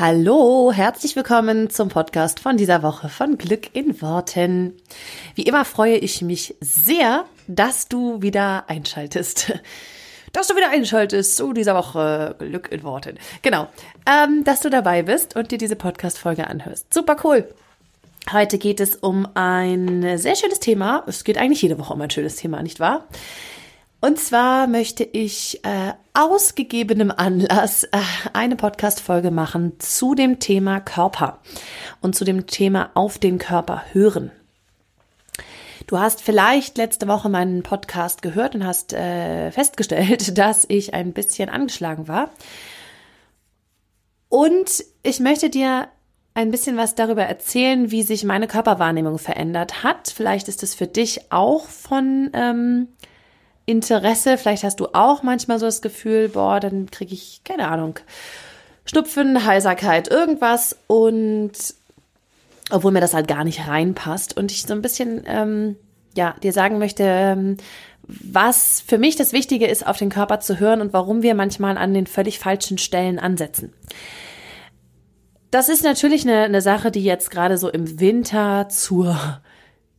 Hallo, herzlich willkommen zum Podcast von dieser Woche von Glück in Worten. Wie immer freue ich mich sehr, dass du wieder einschaltest. Dass du wieder einschaltest zu dieser Woche Glück in Worten. Genau, ähm, dass du dabei bist und dir diese Podcast-Folge anhörst. Super cool. Heute geht es um ein sehr schönes Thema. Es geht eigentlich jede Woche um ein schönes Thema, nicht wahr? Und zwar möchte ich äh, aus gegebenem Anlass äh, eine Podcast-Folge machen zu dem Thema Körper und zu dem Thema auf den Körper hören. Du hast vielleicht letzte Woche meinen Podcast gehört und hast äh, festgestellt, dass ich ein bisschen angeschlagen war. Und ich möchte dir ein bisschen was darüber erzählen, wie sich meine Körperwahrnehmung verändert hat. Vielleicht ist es für dich auch von ähm, Interesse. Vielleicht hast du auch manchmal so das Gefühl, boah, dann kriege ich, keine Ahnung, Schnupfen, Heiserkeit, irgendwas und obwohl mir das halt gar nicht reinpasst und ich so ein bisschen, ähm, ja, dir sagen möchte, ähm, was für mich das Wichtige ist, auf den Körper zu hören und warum wir manchmal an den völlig falschen Stellen ansetzen. Das ist natürlich eine, eine Sache, die jetzt gerade so im Winter zur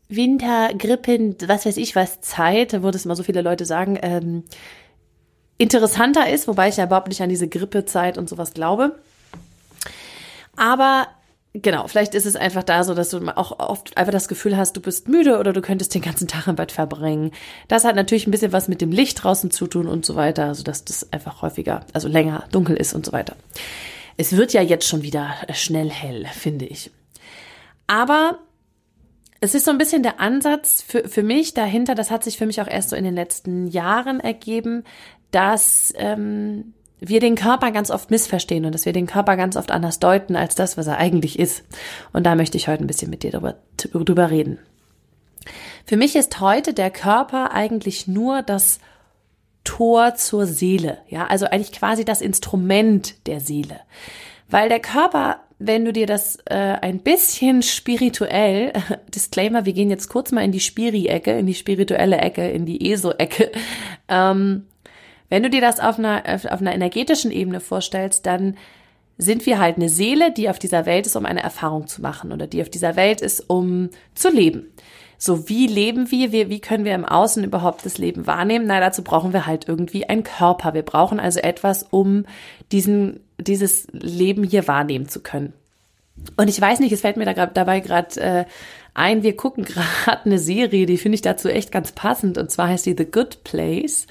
Winter, Grippen, was weiß ich was, Zeit, wo das immer so viele Leute sagen, ähm, interessanter ist, wobei ich ja überhaupt nicht an diese Grippezeit und sowas glaube. Aber genau, vielleicht ist es einfach da so, dass du auch oft einfach das Gefühl hast, du bist müde oder du könntest den ganzen Tag im Bett verbringen. Das hat natürlich ein bisschen was mit dem Licht draußen zu tun und so weiter, also dass das einfach häufiger, also länger dunkel ist und so weiter. Es wird ja jetzt schon wieder schnell hell, finde ich. Aber es ist so ein bisschen der Ansatz für, für mich dahinter, das hat sich für mich auch erst so in den letzten Jahren ergeben, dass ähm, wir den Körper ganz oft missverstehen und dass wir den Körper ganz oft anders deuten als das, was er eigentlich ist. Und da möchte ich heute ein bisschen mit dir drüber, drüber reden. Für mich ist heute der Körper eigentlich nur das Tor zur Seele, ja, also eigentlich quasi das Instrument der Seele. Weil der Körper wenn du dir das äh, ein bisschen spirituell, Disclaimer, wir gehen jetzt kurz mal in die Spiri-Ecke, in die spirituelle Ecke, in die ESO-Ecke. Ähm, wenn du dir das auf einer, auf einer energetischen Ebene vorstellst, dann sind wir halt eine Seele, die auf dieser Welt ist, um eine Erfahrung zu machen oder die auf dieser Welt ist, um zu leben. So, wie leben wir? wir? Wie können wir im Außen überhaupt das Leben wahrnehmen? Na, dazu brauchen wir halt irgendwie einen Körper. Wir brauchen also etwas, um diesen, dieses Leben hier wahrnehmen zu können. Und ich weiß nicht, es fällt mir da grad, dabei gerade äh, ein, wir gucken gerade eine Serie, die finde ich dazu echt ganz passend. Und zwar heißt sie The Good Place.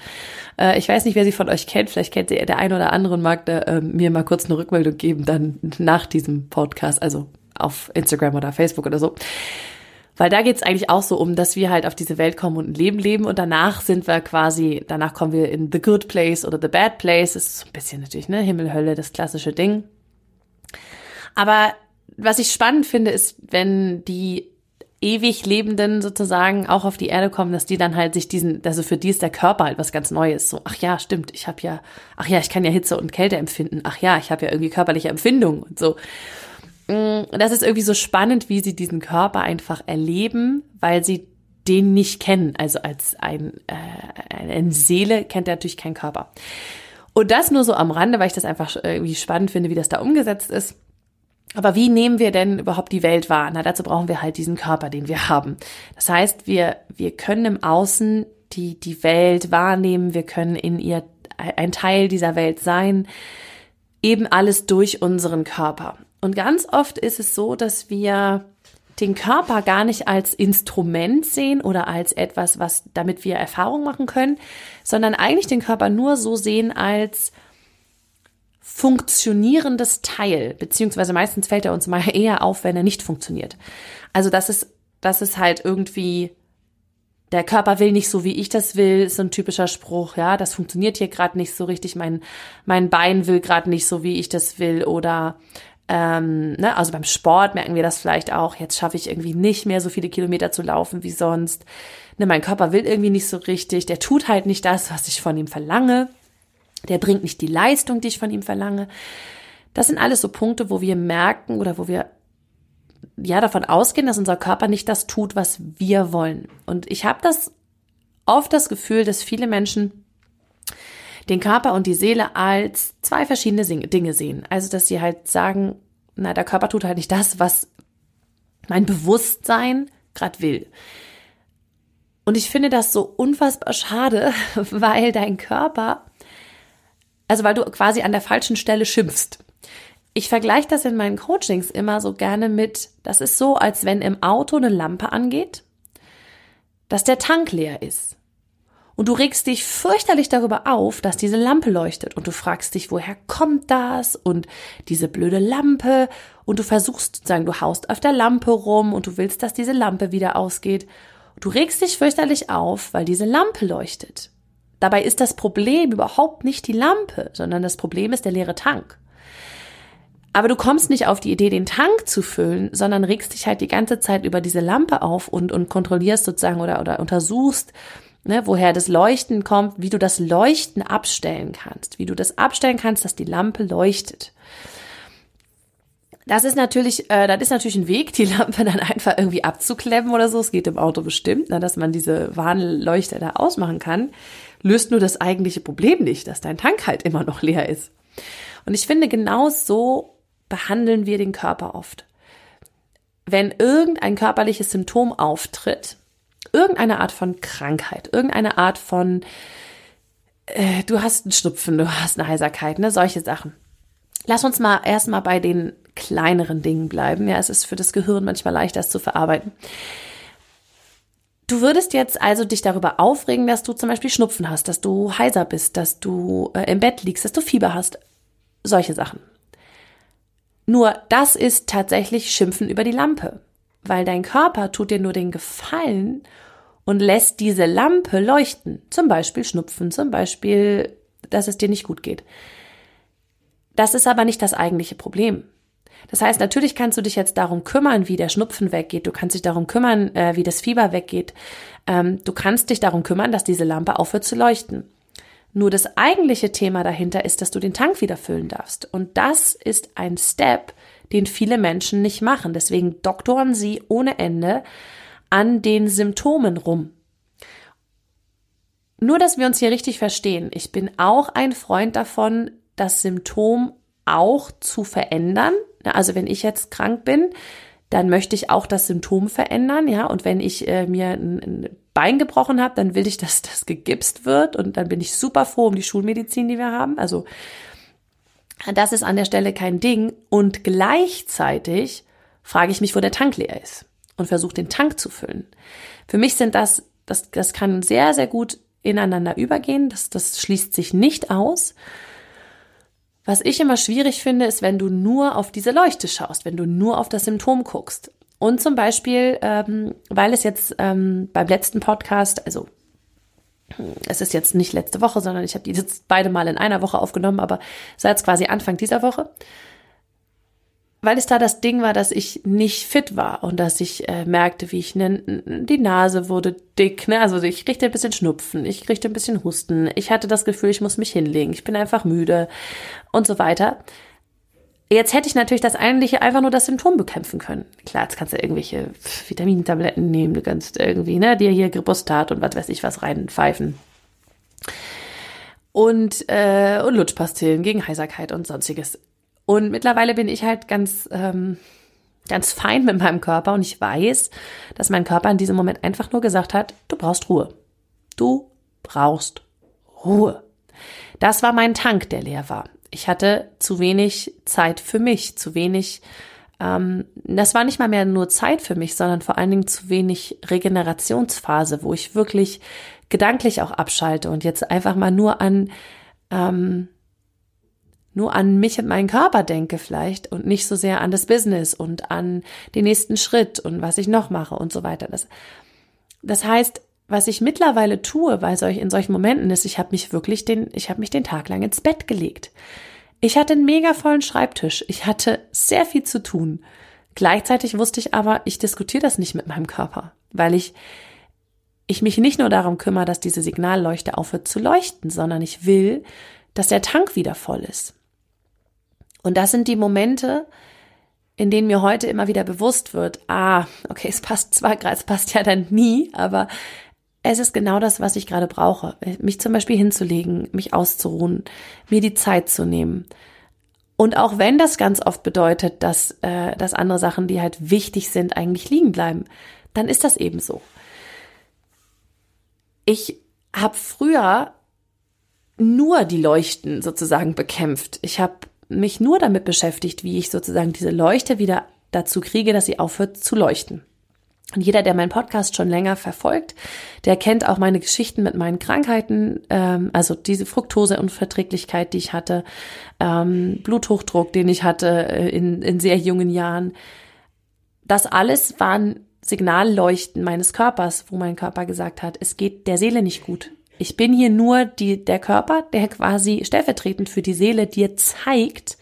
Äh, ich weiß nicht, wer sie von euch kennt. Vielleicht kennt ihr der ein oder andere und mag da, äh, mir mal kurz eine Rückmeldung geben, dann nach diesem Podcast, also auf Instagram oder Facebook oder so. Weil da geht's eigentlich auch so um, dass wir halt auf diese Welt kommen und ein Leben leben und danach sind wir quasi, danach kommen wir in the good place oder the bad place. Das ist so ein bisschen natürlich, ne, Himmel, Hölle, das klassische Ding. Aber was ich spannend finde, ist, wenn die ewig Lebenden sozusagen auch auf die Erde kommen, dass die dann halt sich diesen, also für die ist der Körper halt was ganz Neues. So, ach ja, stimmt, ich habe ja, ach ja, ich kann ja Hitze und Kälte empfinden. Ach ja, ich habe ja irgendwie körperliche Empfindungen und so. Mm, das ist irgendwie so spannend, wie sie diesen Körper einfach erleben, weil sie den nicht kennen. Also als ein, äh, eine Seele kennt er natürlich keinen Körper. Und das nur so am Rande, weil ich das einfach irgendwie spannend finde, wie das da umgesetzt ist. Aber wie nehmen wir denn überhaupt die Welt wahr? Na, dazu brauchen wir halt diesen Körper, den wir haben. Das heißt, wir, wir können im Außen die, die Welt wahrnehmen, wir können in ihr ein Teil dieser Welt sein, eben alles durch unseren Körper. Und ganz oft ist es so, dass wir den Körper gar nicht als Instrument sehen oder als etwas, was damit wir Erfahrung machen können, sondern eigentlich den Körper nur so sehen als funktionierendes Teil, beziehungsweise meistens fällt er uns mal eher auf, wenn er nicht funktioniert. Also das ist, das ist halt irgendwie, der Körper will nicht so, wie ich das will, ist so ein typischer Spruch, ja, das funktioniert hier gerade nicht so richtig, mein, mein Bein will gerade nicht so, wie ich das will, oder ähm, ne, also beim Sport merken wir das vielleicht auch. Jetzt schaffe ich irgendwie nicht mehr so viele Kilometer zu laufen wie sonst. ne, mein Körper will irgendwie nicht so richtig, der tut halt nicht das, was ich von ihm verlange, der bringt nicht die Leistung, die ich von ihm verlange. Das sind alles so Punkte, wo wir merken oder wo wir ja davon ausgehen, dass unser Körper nicht das tut, was wir wollen. Und ich habe das oft das Gefühl, dass viele Menschen den Körper und die Seele als zwei verschiedene Dinge sehen. Also, dass sie halt sagen, na, der Körper tut halt nicht das, was mein Bewusstsein gerade will. Und ich finde das so unfassbar schade, weil dein Körper, also weil du quasi an der falschen Stelle schimpfst. Ich vergleiche das in meinen Coachings immer so gerne mit, das ist so, als wenn im Auto eine Lampe angeht, dass der Tank leer ist. Und du regst dich fürchterlich darüber auf, dass diese Lampe leuchtet. Und du fragst dich, woher kommt das? Und diese blöde Lampe. Und du versuchst sozusagen, du haust auf der Lampe rum und du willst, dass diese Lampe wieder ausgeht. Du regst dich fürchterlich auf, weil diese Lampe leuchtet. Dabei ist das Problem überhaupt nicht die Lampe, sondern das Problem ist der leere Tank. Aber du kommst nicht auf die Idee, den Tank zu füllen, sondern regst dich halt die ganze Zeit über diese Lampe auf und, und kontrollierst sozusagen oder, oder untersuchst, ne, woher das Leuchten kommt, wie du das Leuchten abstellen kannst, wie du das abstellen kannst, dass die Lampe leuchtet. Das ist natürlich, äh, das ist natürlich ein Weg, die Lampe dann einfach irgendwie abzuklemmen oder so. Es geht im Auto bestimmt, ne, dass man diese Warnleuchte da ausmachen kann. Löst nur das eigentliche Problem nicht, dass dein Tank halt immer noch leer ist. Und ich finde, genau so behandeln wir den Körper oft. Wenn irgendein körperliches Symptom auftritt, irgendeine Art von Krankheit, irgendeine Art von, äh, du hast einen Schnupfen, du hast eine Heiserkeit, ne, solche Sachen. Lass uns mal erstmal bei den kleineren Dingen bleiben. Ja, es ist für das Gehirn manchmal leichter, das zu verarbeiten. Du würdest jetzt also dich darüber aufregen, dass du zum Beispiel Schnupfen hast, dass du heiser bist, dass du äh, im Bett liegst, dass du Fieber hast. Solche Sachen. Nur das ist tatsächlich Schimpfen über die Lampe weil dein Körper tut dir nur den Gefallen und lässt diese Lampe leuchten. Zum Beispiel Schnupfen, zum Beispiel, dass es dir nicht gut geht. Das ist aber nicht das eigentliche Problem. Das heißt, natürlich kannst du dich jetzt darum kümmern, wie der Schnupfen weggeht. Du kannst dich darum kümmern, äh, wie das Fieber weggeht. Ähm, du kannst dich darum kümmern, dass diese Lampe aufhört zu leuchten. Nur das eigentliche Thema dahinter ist, dass du den Tank wieder füllen darfst. Und das ist ein Step, den viele Menschen nicht machen. Deswegen doktoren sie ohne Ende an den Symptomen rum. Nur, dass wir uns hier richtig verstehen. Ich bin auch ein Freund davon, das Symptom auch zu verändern. Also wenn ich jetzt krank bin, dann möchte ich auch das Symptom verändern, ja. Und wenn ich äh, mir ein, ein Bein gebrochen habe, dann will ich, dass das gegipst wird und dann bin ich super froh um die Schulmedizin, die wir haben. Also das ist an der Stelle kein Ding. Und gleichzeitig frage ich mich, wo der Tank leer ist und versuche den Tank zu füllen. Für mich sind das, das, das kann sehr, sehr gut ineinander übergehen. Das, das schließt sich nicht aus. Was ich immer schwierig finde, ist, wenn du nur auf diese Leuchte schaust, wenn du nur auf das Symptom guckst. Und zum Beispiel, ähm, weil es jetzt ähm, beim letzten Podcast, also es ist jetzt nicht letzte Woche, sondern ich habe die jetzt beide mal in einer Woche aufgenommen, aber seit quasi Anfang dieser Woche, weil es da das Ding war, dass ich nicht fit war und dass ich äh, merkte, wie ich ne, die Nase wurde dick, ne? also ich kriegte ein bisschen Schnupfen, ich kriegte ein bisschen Husten, ich hatte das Gefühl, ich muss mich hinlegen, ich bin einfach müde und so weiter. Jetzt hätte ich natürlich das eigentliche einfach nur das Symptom bekämpfen können. Klar, jetzt kannst du irgendwelche Vitamintabletten nehmen, du kannst irgendwie, ne, dir hier Gripostat und was weiß ich was reinpfeifen. Und, äh, und Lutschpastillen gegen Heiserkeit und sonstiges. Und mittlerweile bin ich halt ganz, ähm, ganz fein mit meinem Körper und ich weiß, dass mein Körper in diesem Moment einfach nur gesagt hat, du brauchst Ruhe. Du brauchst Ruhe. Das war mein Tank, der leer war ich hatte zu wenig Zeit für mich, zu wenig, ähm, das war nicht mal mehr nur Zeit für mich, sondern vor allen Dingen zu wenig Regenerationsphase, wo ich wirklich gedanklich auch abschalte und jetzt einfach mal nur an, ähm, nur an mich und meinen Körper denke vielleicht und nicht so sehr an das Business und an den nächsten Schritt und was ich noch mache und so weiter. Das, das heißt, was ich mittlerweile tue bei solch, in solchen Momenten ist, ich habe mich wirklich den, ich habe mich den Tag lang ins Bett gelegt. Ich hatte einen mega vollen Schreibtisch. Ich hatte sehr viel zu tun. Gleichzeitig wusste ich aber, ich diskutiere das nicht mit meinem Körper, weil ich ich mich nicht nur darum kümmere, dass diese Signalleuchte aufhört zu leuchten, sondern ich will, dass der Tank wieder voll ist. Und das sind die Momente, in denen mir heute immer wieder bewusst wird, ah, okay, es passt zwar, es passt ja dann nie, aber es ist genau das, was ich gerade brauche. Mich zum Beispiel hinzulegen, mich auszuruhen, mir die Zeit zu nehmen. Und auch wenn das ganz oft bedeutet, dass, äh, dass andere Sachen, die halt wichtig sind, eigentlich liegen bleiben, dann ist das eben so. Ich habe früher nur die Leuchten sozusagen bekämpft. Ich habe mich nur damit beschäftigt, wie ich sozusagen diese Leuchte wieder dazu kriege, dass sie aufhört zu leuchten. Und jeder, der meinen Podcast schon länger verfolgt, der kennt auch meine Geschichten mit meinen Krankheiten, ähm, also diese Fructoseunverträglichkeit, die ich hatte, ähm, Bluthochdruck, den ich hatte äh, in, in sehr jungen Jahren. Das alles waren Signalleuchten meines Körpers, wo mein Körper gesagt hat, es geht der Seele nicht gut. Ich bin hier nur die, der Körper, der quasi stellvertretend für die Seele dir zeigt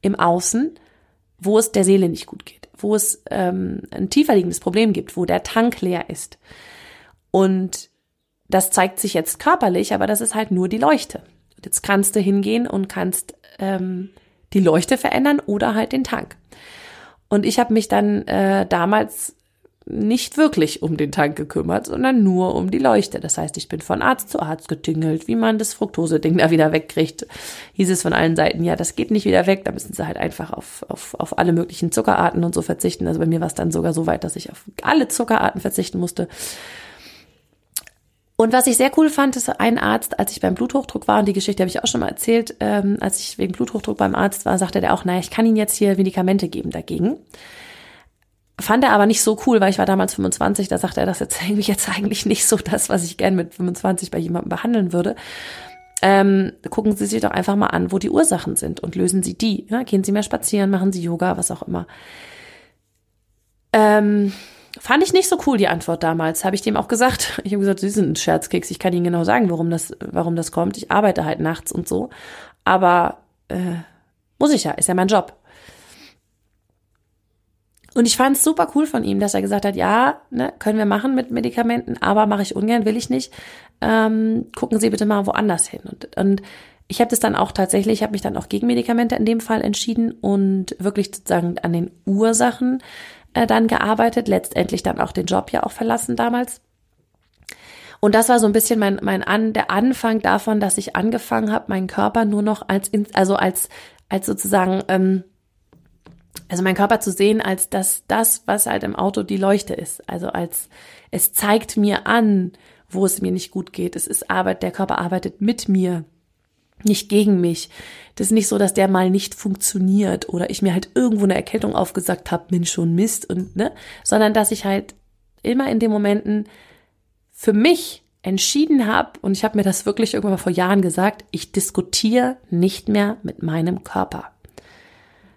im Außen, wo es der Seele nicht gut geht, wo es ähm, ein tiefer liegendes Problem gibt, wo der Tank leer ist. Und das zeigt sich jetzt körperlich, aber das ist halt nur die Leuchte. Jetzt kannst du hingehen und kannst ähm, die Leuchte verändern oder halt den Tank. Und ich habe mich dann äh, damals nicht wirklich um den Tank gekümmert, sondern nur um die Leuchte. Das heißt, ich bin von Arzt zu Arzt getingelt, wie man das Fructose-Ding da wieder wegkriegt. Hieß es von allen Seiten, ja, das geht nicht wieder weg, da müssen sie halt einfach auf, auf, auf alle möglichen Zuckerarten und so verzichten. Also bei mir war es dann sogar so weit, dass ich auf alle Zuckerarten verzichten musste. Und was ich sehr cool fand, ist ein Arzt, als ich beim Bluthochdruck war, und die Geschichte habe ich auch schon mal erzählt, ähm, als ich wegen Bluthochdruck beim Arzt war, sagte der auch, naja, ich kann Ihnen jetzt hier Medikamente geben dagegen. Fand er aber nicht so cool, weil ich war damals 25, da sagte er, das ist irgendwie jetzt eigentlich nicht so das, was ich gern mit 25 bei jemandem behandeln würde. Ähm, gucken Sie sich doch einfach mal an, wo die Ursachen sind und lösen Sie die. Ja, gehen Sie mehr spazieren, machen Sie Yoga, was auch immer. Ähm, fand ich nicht so cool, die Antwort damals. Habe ich dem auch gesagt. Ich habe gesagt, Sie sind ein Scherzkeks. Ich kann Ihnen genau sagen, warum das, warum das kommt. Ich arbeite halt nachts und so. Aber äh, muss ich ja, ist ja mein Job. Und ich fand es super cool von ihm, dass er gesagt hat, ja, ne, können wir machen mit Medikamenten, aber mache ich ungern, will ich nicht. Ähm, gucken Sie bitte mal woanders hin. Und, und ich habe das dann auch tatsächlich, ich habe mich dann auch gegen Medikamente in dem Fall entschieden und wirklich sozusagen an den Ursachen äh, dann gearbeitet, letztendlich dann auch den Job ja auch verlassen damals. Und das war so ein bisschen mein, mein an, der Anfang davon, dass ich angefangen habe, meinen Körper nur noch als, also als, als sozusagen ähm, also mein Körper zu sehen als das, das, was halt im Auto die Leuchte ist. Also als es zeigt mir an, wo es mir nicht gut geht. Es ist Arbeit, der Körper arbeitet mit mir, nicht gegen mich. Das ist nicht so, dass der mal nicht funktioniert oder ich mir halt irgendwo eine Erkältung aufgesagt habe, Mensch schon Mist und ne, sondern dass ich halt immer in den Momenten für mich entschieden habe und ich habe mir das wirklich irgendwann mal vor Jahren gesagt, ich diskutiere nicht mehr mit meinem Körper.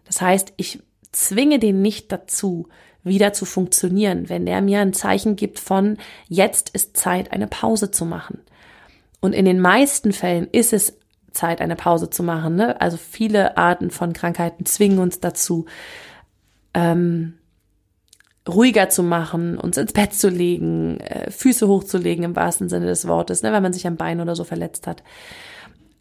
Das heißt, ich zwinge den nicht dazu, wieder zu funktionieren, wenn der mir ein Zeichen gibt von, jetzt ist Zeit, eine Pause zu machen. Und in den meisten Fällen ist es Zeit, eine Pause zu machen. Ne? Also viele Arten von Krankheiten zwingen uns dazu, ähm, ruhiger zu machen, uns ins Bett zu legen, äh, Füße hochzulegen im wahrsten Sinne des Wortes, ne, wenn man sich am Bein oder so verletzt hat.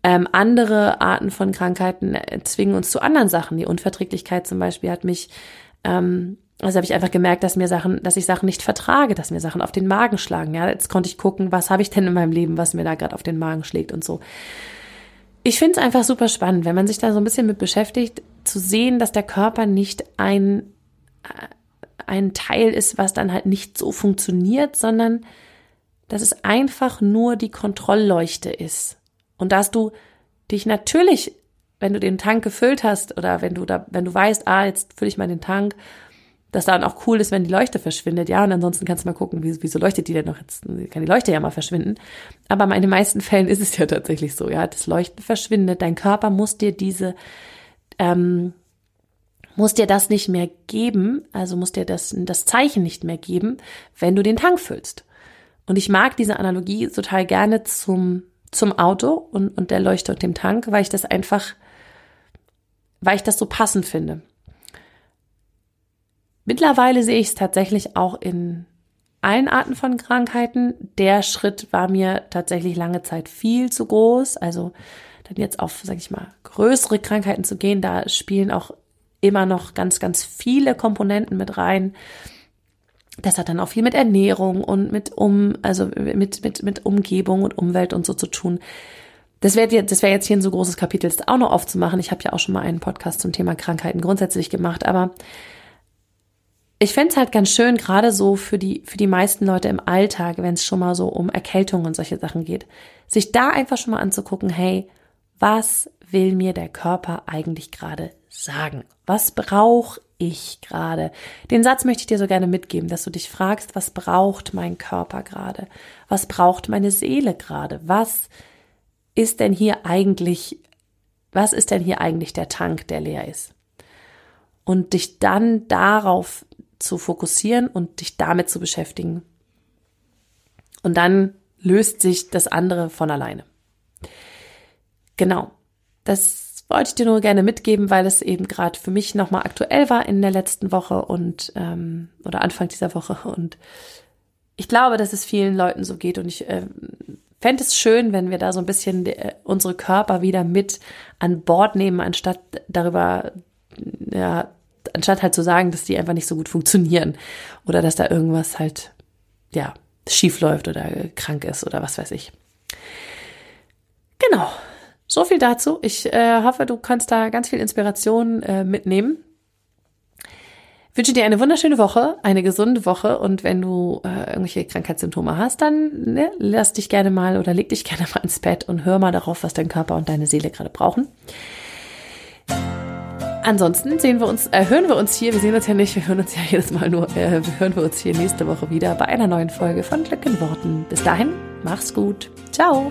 Ähm, andere Arten von Krankheiten zwingen uns zu anderen Sachen. Die Unverträglichkeit zum Beispiel hat mich, ähm, also habe ich einfach gemerkt, dass mir Sachen, dass ich Sachen nicht vertrage, dass mir Sachen auf den Magen schlagen. Ja, jetzt konnte ich gucken, was habe ich denn in meinem Leben, was mir da gerade auf den Magen schlägt und so. Ich finde es einfach super spannend, wenn man sich da so ein bisschen mit beschäftigt, zu sehen, dass der Körper nicht ein, äh, ein Teil ist, was dann halt nicht so funktioniert, sondern dass es einfach nur die Kontrollleuchte ist. Und dass du dich natürlich, wenn du den Tank gefüllt hast oder wenn du da, wenn du weißt, ah, jetzt fülle ich mal den Tank, dass dann auch cool ist, wenn die Leuchte verschwindet, ja, und ansonsten kannst du mal gucken, wie, wieso leuchtet die denn noch jetzt, kann die Leuchte ja mal verschwinden. Aber in den meisten Fällen ist es ja tatsächlich so, ja, das Leuchten verschwindet, dein Körper muss dir diese, ähm, muss dir das nicht mehr geben, also muss dir das, das Zeichen nicht mehr geben, wenn du den Tank füllst. Und ich mag diese Analogie total gerne zum zum Auto und, und der Leuchte und dem Tank, weil ich das einfach, weil ich das so passend finde. Mittlerweile sehe ich es tatsächlich auch in allen Arten von Krankheiten. Der Schritt war mir tatsächlich lange Zeit viel zu groß. Also dann jetzt auf, sag ich mal, größere Krankheiten zu gehen, da spielen auch immer noch ganz, ganz viele Komponenten mit rein. Das hat dann auch viel mit Ernährung und mit um, also mit, mit, mit Umgebung und Umwelt und so zu tun. Das wäre jetzt, das wäre jetzt hier ein so großes Kapitel, das auch noch aufzumachen. Ich habe ja auch schon mal einen Podcast zum Thema Krankheiten grundsätzlich gemacht, aber ich fände es halt ganz schön, gerade so für die, für die meisten Leute im Alltag, wenn es schon mal so um Erkältung und solche Sachen geht, sich da einfach schon mal anzugucken, hey, was will mir der Körper eigentlich gerade sagen? Was brauche ich gerade? Den Satz möchte ich dir so gerne mitgeben, dass du dich fragst, was braucht mein Körper gerade? Was braucht meine Seele gerade? Was ist denn hier eigentlich, was ist denn hier eigentlich der Tank, der leer ist? Und dich dann darauf zu fokussieren und dich damit zu beschäftigen. Und dann löst sich das andere von alleine. Genau. Wollte ich dir nur gerne mitgeben, weil es eben gerade für mich nochmal aktuell war in der letzten Woche und ähm, oder Anfang dieser Woche. Und ich glaube, dass es vielen Leuten so geht und ich äh, fände es schön, wenn wir da so ein bisschen äh, unsere Körper wieder mit an Bord nehmen, anstatt darüber ja, anstatt halt zu sagen, dass die einfach nicht so gut funktionieren oder dass da irgendwas halt, ja, schief läuft oder krank ist oder was weiß ich. Genau. So viel dazu. Ich äh, hoffe, du kannst da ganz viel Inspiration äh, mitnehmen. Ich wünsche dir eine wunderschöne Woche, eine gesunde Woche und wenn du äh, irgendwelche Krankheitssymptome hast, dann ne, lass dich gerne mal oder leg dich gerne mal ins Bett und hör mal darauf, was dein Körper und deine Seele gerade brauchen. Ansonsten sehen wir uns, äh, hören wir uns hier, wir sehen uns ja nicht, wir hören uns ja jedes Mal nur, äh, hören wir uns hier nächste Woche wieder bei einer neuen Folge von Glück in Worten. Bis dahin, mach's gut. Ciao.